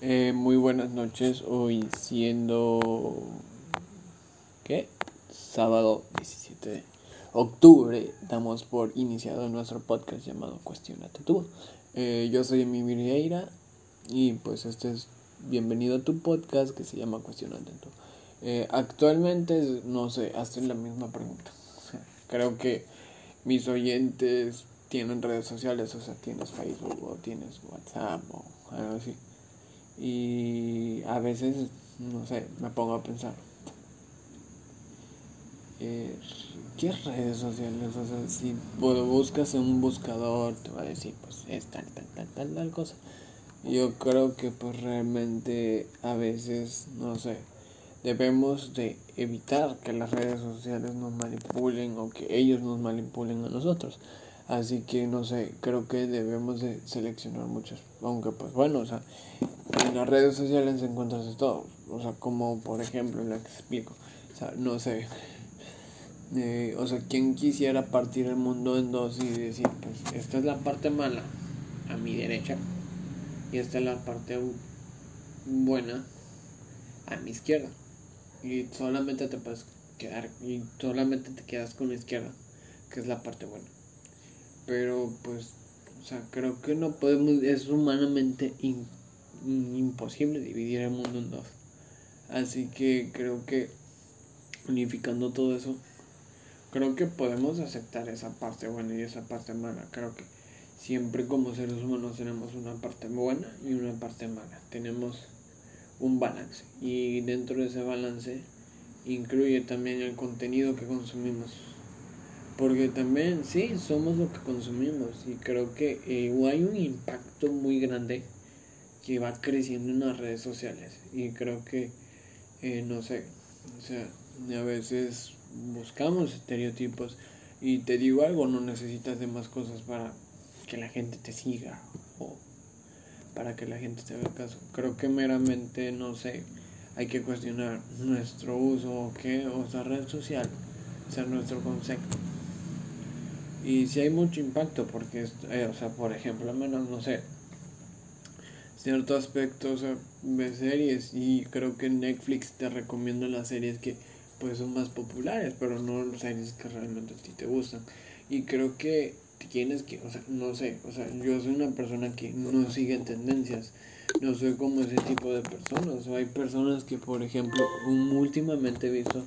Eh, muy buenas noches, hoy siendo... ¿Qué? Sábado 17 de octubre damos por iniciado nuestro podcast llamado Cuestionate tú. Eh, yo soy Emi Vieira y pues este es bienvenido a tu podcast que se llama Cuestionate tú. Eh, actualmente, no sé, hacen la misma pregunta. Creo que mis oyentes tienen redes sociales, o sea, tienes Facebook o tienes WhatsApp o algo así. Y a veces, no sé, me pongo a pensar. Eh, ¿Qué redes sociales? O sea, si buscas en un buscador, te va a decir, pues es tal, tal, tal, tal, tal cosa. Yo creo que pues realmente a veces, no sé, debemos de evitar que las redes sociales nos manipulen o que ellos nos manipulen a nosotros. Así que no sé, creo que debemos de seleccionar muchos. Aunque pues bueno, o sea, en las redes sociales encuentras de todo. O sea, como por ejemplo lo que explico. O sea, no sé. Eh, o sea, quien quisiera partir el mundo en dos y decir, pues esta es la parte mala a mi derecha y esta es la parte buena a mi izquierda. Y solamente te puedes quedar, y solamente te quedas con la izquierda, que es la parte buena pero pues, o sea, creo que no podemos, es humanamente imposible dividir el mundo en dos. Así que creo que unificando todo eso, creo que podemos aceptar esa parte buena y esa parte mala. Creo que siempre como seres humanos tenemos una parte buena y una parte mala. Tenemos un balance y dentro de ese balance incluye también el contenido que consumimos. Porque también, sí, somos lo que consumimos y creo que eh, hay un impacto muy grande que va creciendo en las redes sociales y creo que, eh, no sé, o sea, a veces buscamos estereotipos y te digo algo, no necesitas de más cosas para que la gente te siga o para que la gente te haga caso. Creo que meramente, no sé, hay que cuestionar nuestro uso o qué, o sea, red social, o sea, nuestro concepto. Y si hay mucho impacto, porque, eh, o sea, por ejemplo, al menos, no sé, ciertos aspectos de series y creo que Netflix te recomienda las series que pues son más populares, pero no las series que realmente a ti te gustan. Y creo que tienes que, o sea, no sé, o sea, yo soy una persona que no sigue tendencias, no soy como ese tipo de personas, o hay personas que, por ejemplo, últimamente he visto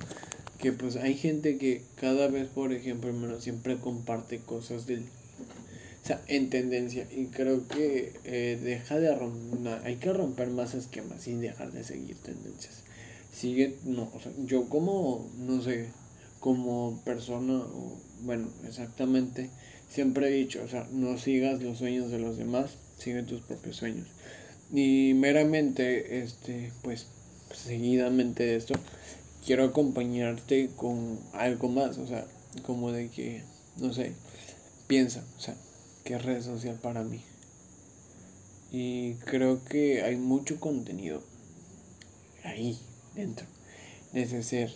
que pues hay gente que cada vez, por ejemplo, hermano, siempre comparte cosas del... O sea, en tendencia. Y creo que eh, deja de romper... hay que romper más esquemas y dejar de seguir tendencias. Sigue, no, o sea, yo como, no sé, como persona, bueno, exactamente, siempre he dicho, o sea, no sigas los sueños de los demás, sigue tus propios sueños. Y meramente, este, pues, seguidamente esto, quiero acompañarte con algo más, o sea, como de que, no sé, piensa, o sea, qué red social para mí. Y creo que hay mucho contenido ahí dentro de ese ser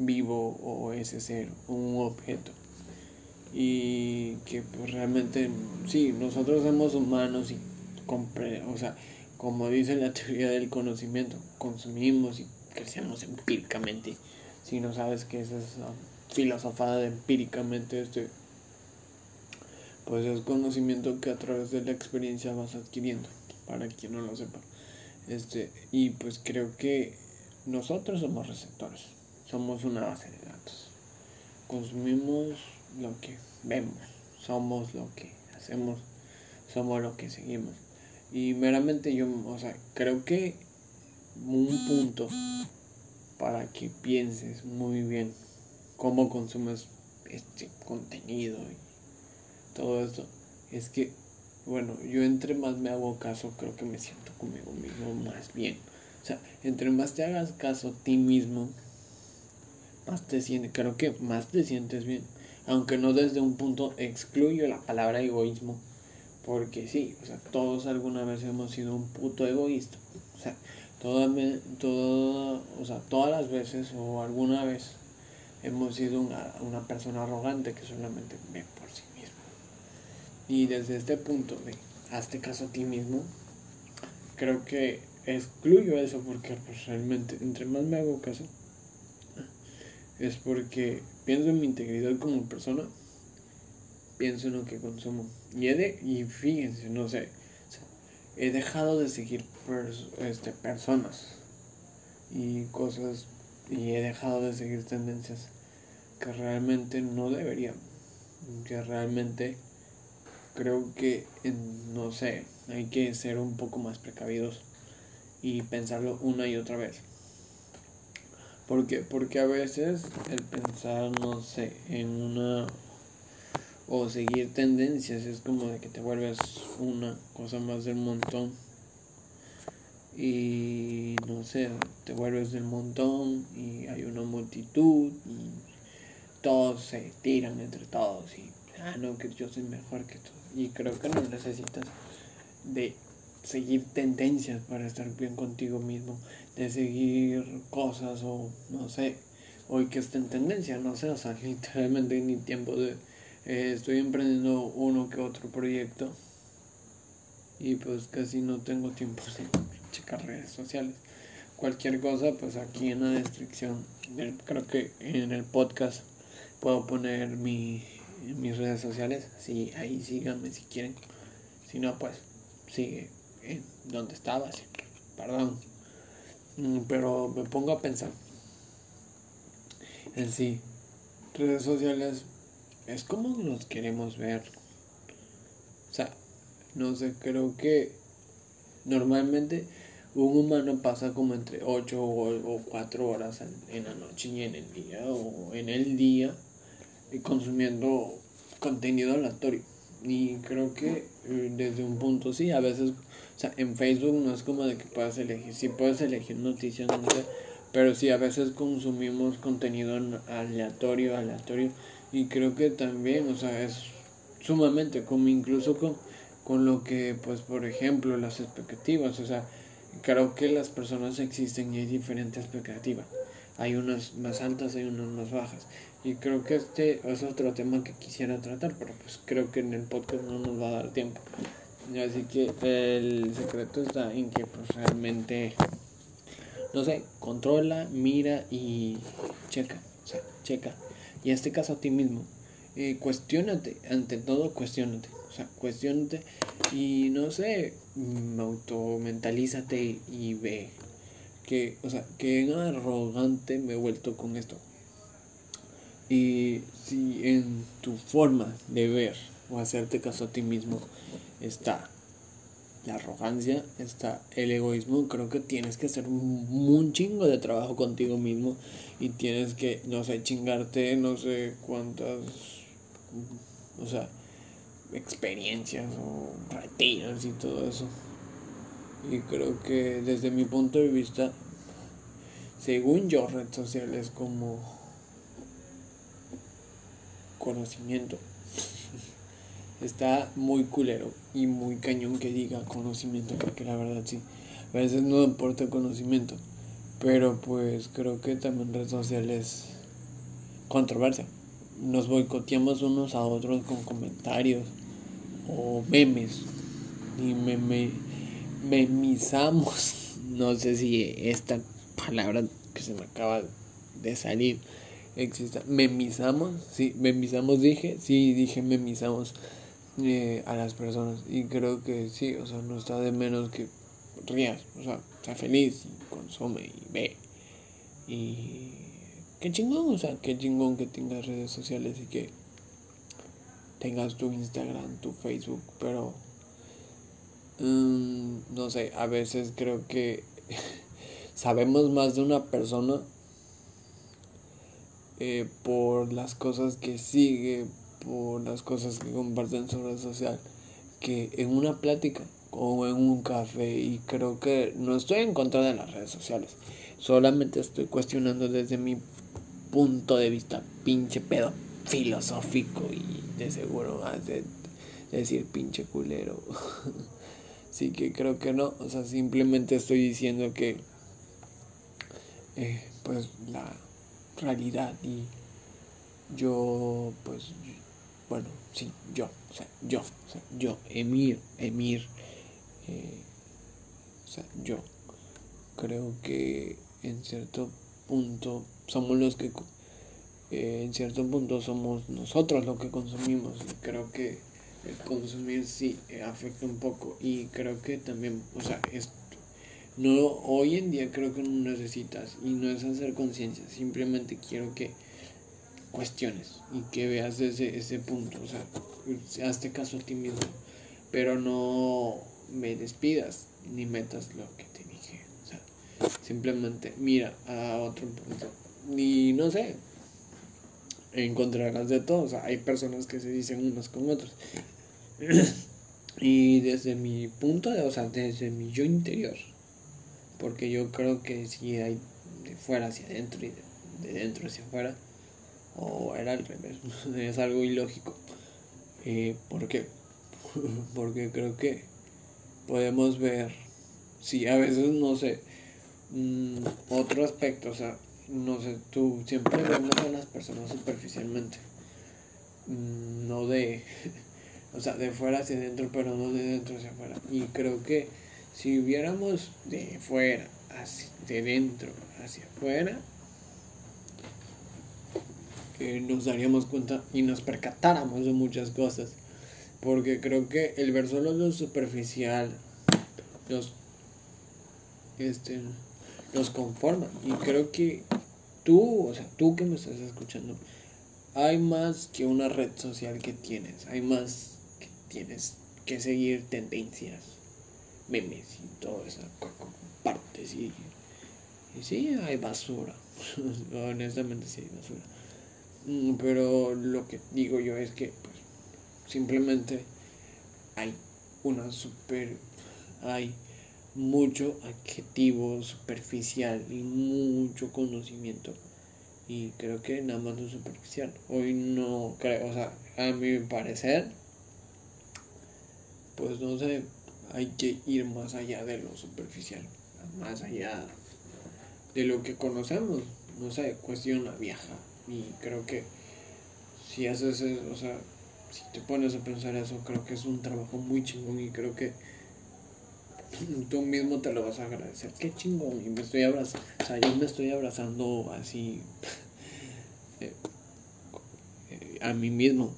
vivo o ese ser un objeto. Y que pues realmente, sí, nosotros somos humanos y, o sea, como dice la teoría del conocimiento, consumimos y crecemos empíricamente. Si no sabes esa es filosofada de empíricamente, este, pues es conocimiento que a través de la experiencia vas adquiriendo, para quien no lo sepa. Este, y pues creo que nosotros somos receptores, somos una base de datos. Consumimos lo que vemos, somos lo que hacemos, somos lo que seguimos. Y meramente yo, o sea, creo que un punto para que pienses muy bien cómo consumes este contenido y todo esto. Es que bueno yo entre más me hago caso creo que me siento conmigo mismo más bien. O sea entre más te hagas caso a ti mismo más te sientes creo que más te sientes bien. Aunque no desde un punto excluyo la palabra egoísmo porque sí o sea todos alguna vez hemos sido un puto egoísta. O sea Toda, toda, o sea, todas las veces o alguna vez hemos sido una, una persona arrogante que solamente ve por sí mismo. Y desde este punto de hazte caso a ti mismo, creo que excluyo eso porque pues, realmente entre más me hago caso es porque pienso en mi integridad como persona, pienso en lo que consumo. Y, de, y fíjense, no sé, he dejado de seguir este, personas y cosas y he dejado de seguir tendencias que realmente no debería, que realmente creo que, no sé, hay que ser un poco más precavidos y pensarlo una y otra vez. ¿Por Porque a veces el pensar, no sé, en una o seguir tendencias es como de que te vuelves una cosa más del montón. Y no sé, te vuelves del montón y hay una multitud y todos se tiran entre todos y ah no que yo soy mejor que tú y creo que no necesitas de seguir tendencias para estar bien contigo mismo, de seguir cosas o no sé, hoy que está en tendencia, no sé, o sea, literalmente ni tiempo de... Eh, estoy emprendiendo uno que otro proyecto y pues casi no tengo tiempo de checar redes sociales. Cualquier cosa, pues aquí en la descripción, creo que en el podcast puedo poner mi, mis redes sociales, sí, ahí síganme si quieren. Si no, pues sigue en donde estabas, perdón. Mm, pero me pongo a pensar en sí, redes sociales es como nos queremos ver. O sea, no sé, creo que normalmente un humano pasa como entre 8 o, 4 horas en, la noche y en el día o en el día consumiendo contenido aleatorio. Y creo que eh, desde un punto sí, a veces o sea, en Facebook no es como de que puedas elegir, sí puedes elegir noticias, no sé, pero sí a veces consumimos contenido aleatorio, aleatorio, y creo que también, o sea, es sumamente como incluso con, con lo que, pues, por ejemplo, las expectativas, o sea, creo que las personas existen y hay diferentes expectativas. Hay unas más altas, hay unas más bajas. Y creo que este es otro tema que quisiera tratar, pero pues creo que en el podcast no nos va a dar tiempo. Así que el secreto está en que pues realmente, no sé, controla, mira y checa, o sea, checa. Y en este caso a ti mismo, eh, cuestionate, ante todo cuestionate, o sea, cuestionate y no sé, mm, automentalízate y ve que, o sea, que arrogante me he vuelto con esto. Y si en tu forma de ver o hacerte caso a ti mismo está la arrogancia, está el egoísmo. Creo que tienes que hacer un, chingo de trabajo contigo mismo y tienes que, no sé, chingarte no sé cuántas, o sea, experiencias o retiros y todo eso. Y creo que desde mi punto de vista, según yo, red social es como conocimiento está muy culero y muy cañón que diga conocimiento, porque la verdad sí, a veces no importa conocimiento, pero pues creo que también redes sociales controversia. Nos boicoteamos unos a otros con comentarios o memes y meme, memizamos. No sé si esta palabra que se me acaba de salir exista. Memizamos, sí, memizamos dije, sí, dije memizamos eh, a las personas. Y creo que sí, o sea, no está de menos que rías, o sea, está feliz y consume y ve. Y qué chingón, o sea, qué chingón que tengas redes sociales y que tengas tu Instagram, tu Facebook, pero mm, no sé, a veces creo que sabemos más de una persona eh, por las cosas que sigue, por las cosas que comparten en su red social que en una plática o en un café y creo que no estoy en contra de las redes sociales solamente estoy cuestionando desde mi punto de vista pinche pedo filosófico y de seguro más de decir pinche culero. Así que creo que no o sea simplemente estoy diciendo que eh, pues la realidad y yo pues bueno, sí, yo, o sea, yo, o sea, yo, Emir, Emir, eh, o sea, yo, creo que en cierto punto somos los que eh, en cierto punto somos nosotros los que consumimos. Y creo que el consumir sí eh, afecta un poco y creo que también o sea es no hoy en día creo que no necesitas y no es hacer conciencia simplemente quiero que cuestiones y que veas desde ese punto o sea hazte caso a ti mismo pero no me despidas ni metas lo que te dije o sea simplemente mira a otro punto y no sé encontrarás de todo. O sea, hay personas que se dicen unas con otras. y desde mi punto de, o sea, desde mi yo interior, porque yo creo que si hay de fuera hacia adentro y de, dentro hacia afuera, o era al revés, es algo ilógico. Eh, ¿Por qué? porque creo que podemos ver, si a veces no sé, mm, otro aspecto, o sea, no sé, tú siempre vemos a las personas superficialmente. Mm, no de, o sea, de fuera hacia adentro, pero no de dentro hacia afuera. Y creo que si hubiéramos de fuera, hacia, de dentro hacia afuera, que nos daríamos cuenta y nos percatáramos de muchas cosas. Porque creo que el ver solo lo superficial, los, este, nos conforman. Y creo que tú, o sea, tú que me estás escuchando, hay más que una red social que tienes. Hay más que tienes que seguir tendencias, memes y todo eso, partes. Y, y sí, hay basura. Honestamente sí hay basura. Mm, pero lo que digo yo es que pues, simplemente hay una super... Hay mucho adjetivo superficial y mucho conocimiento. Y creo que nada más lo superficial. Hoy no creo, o sea, a mi parecer, pues no sé, hay que ir más allá de lo superficial, más allá de lo que conocemos. No sé, cuestión vieja. Y creo que si haces eso, o sea, si te pones a pensar eso, creo que es un trabajo muy chingón y creo que tú mismo te lo vas a agradecer. Qué chingón. Y me estoy abrazando. O sea, yo me estoy abrazando así eh, eh, a mí mismo.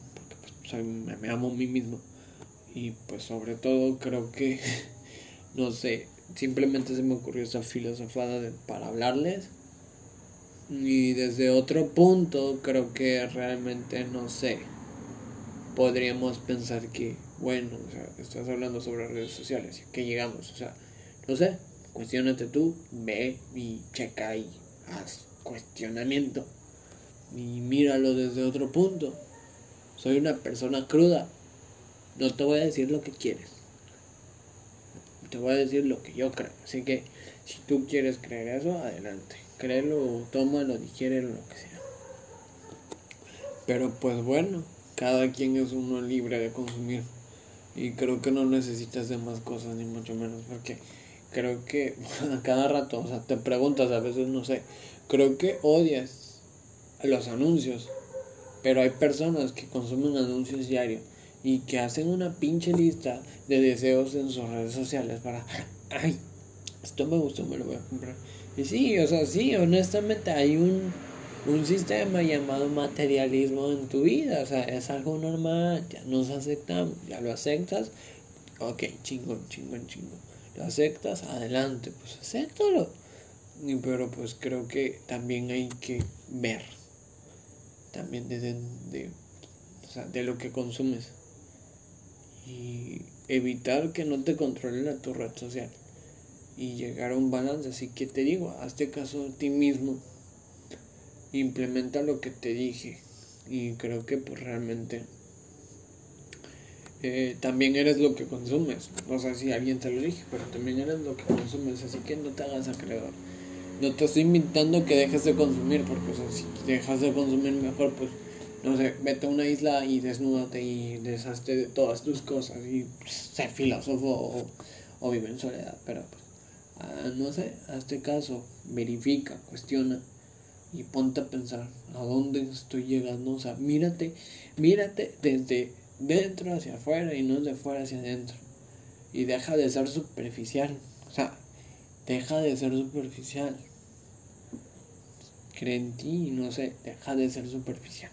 Porque pues, me, amo a mí mismo. Y pues sobre todo creo que, no sé, simplemente se me ocurrió esa filosofada de, para hablarles. Y desde otro punto creo que realmente no sé. Podríamos pensar que bueno, o sea, estás hablando sobre redes sociales, ¿qué llegamos? O sea, no sé, cuestionate tú, ve y checa y haz cuestionamiento y míralo desde otro punto. Soy una persona cruda, no te voy a decir lo que quieres, te voy a decir lo que yo creo. Así que si tú quieres creer eso, adelante, créelo, tómalo, digiérelo, lo que sea. Pero pues bueno, cada quien es uno libre de consumir y creo que no necesitas de más cosas, ni mucho menos, porque creo que a cada rato, o sea, te preguntas, a veces no sé, creo que odias los anuncios, pero hay personas que consumen anuncios diarios y que hacen una pinche lista de deseos en sus redes sociales para, ay, esto me gustó, me lo voy a comprar. Y sí, o sea, sí, honestamente hay un un sistema llamado materialismo en tu vida. O sea, es algo normal, ya nos aceptamos, ya lo aceptas. Ok, chingón, chingón, chingón. Lo aceptas, adelante, pues acéptalo. Pero pues creo que también hay que ver. También de, de, o sea, de lo que consumes. Y evitar que no te controle la tu red social. Y llegar a un balance. Así que te digo, hazte caso de ti mismo implementa lo que te dije y creo que pues realmente eh, también eres lo que consumes no sé si alguien te lo dije pero también eres lo que consumes así que no te hagas acreedor no te estoy invitando que dejes de consumir porque si dejas de consumir mejor pues no sé vete a una isla y desnúdate y deshazte de todas tus cosas y sé filósofo o, vive en soledad pero pues ah, no sé hazte caso verifica cuestiona y ponte a pensar a dónde estoy llegando. O sea, mírate, mírate desde dentro hacia afuera y no de fuera hacia adentro. Y deja de ser superficial. O sea, Deja de ser superficial. Cree en ti, no sé, deja de ser superficial.